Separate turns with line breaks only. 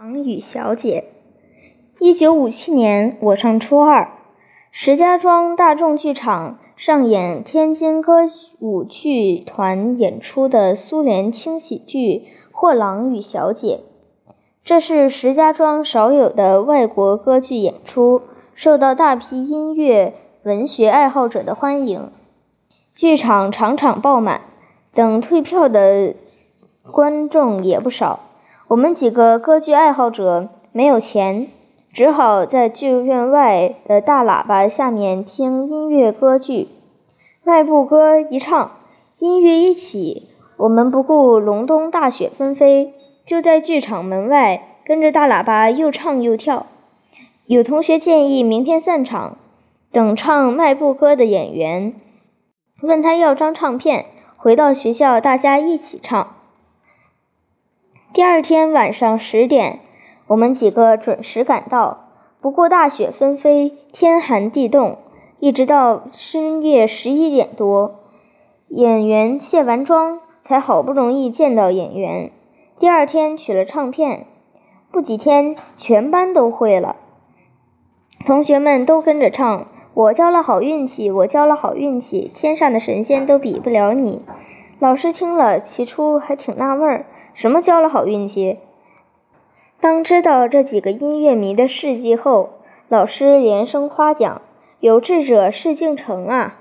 郎与小姐。一九五七年，我上初二，石家庄大众剧场上演天津歌舞剧团演出的苏联轻喜剧《货郎与小姐》。这是石家庄少有的外国歌剧演出，受到大批音乐文学爱好者的欢迎，剧场场场爆满，等退票的观众也不少。我们几个歌剧爱好者没有钱，只好在剧院外的大喇叭下面听音乐歌剧。迈步歌一唱，音乐一起，我们不顾隆冬大雪纷飞，就在剧场门外跟着大喇叭又唱又跳。有同学建议明天散场，等唱迈步歌的演员问他要张唱片，回到学校大家一起唱。第二天晚上十点，我们几个准时赶到。不过大雪纷飞，天寒地冻，一直到深夜十一点多，演员卸完妆，才好不容易见到演员。第二天取了唱片，不几天全班都会了，同学们都跟着唱：“我交了好运气，我交了好运气，天上的神仙都比不了你。”老师听了，起初还挺纳闷儿。什么交了好运气？当知道这几个音乐迷的事迹后，老师连声夸奖：“有志者事竟成啊！”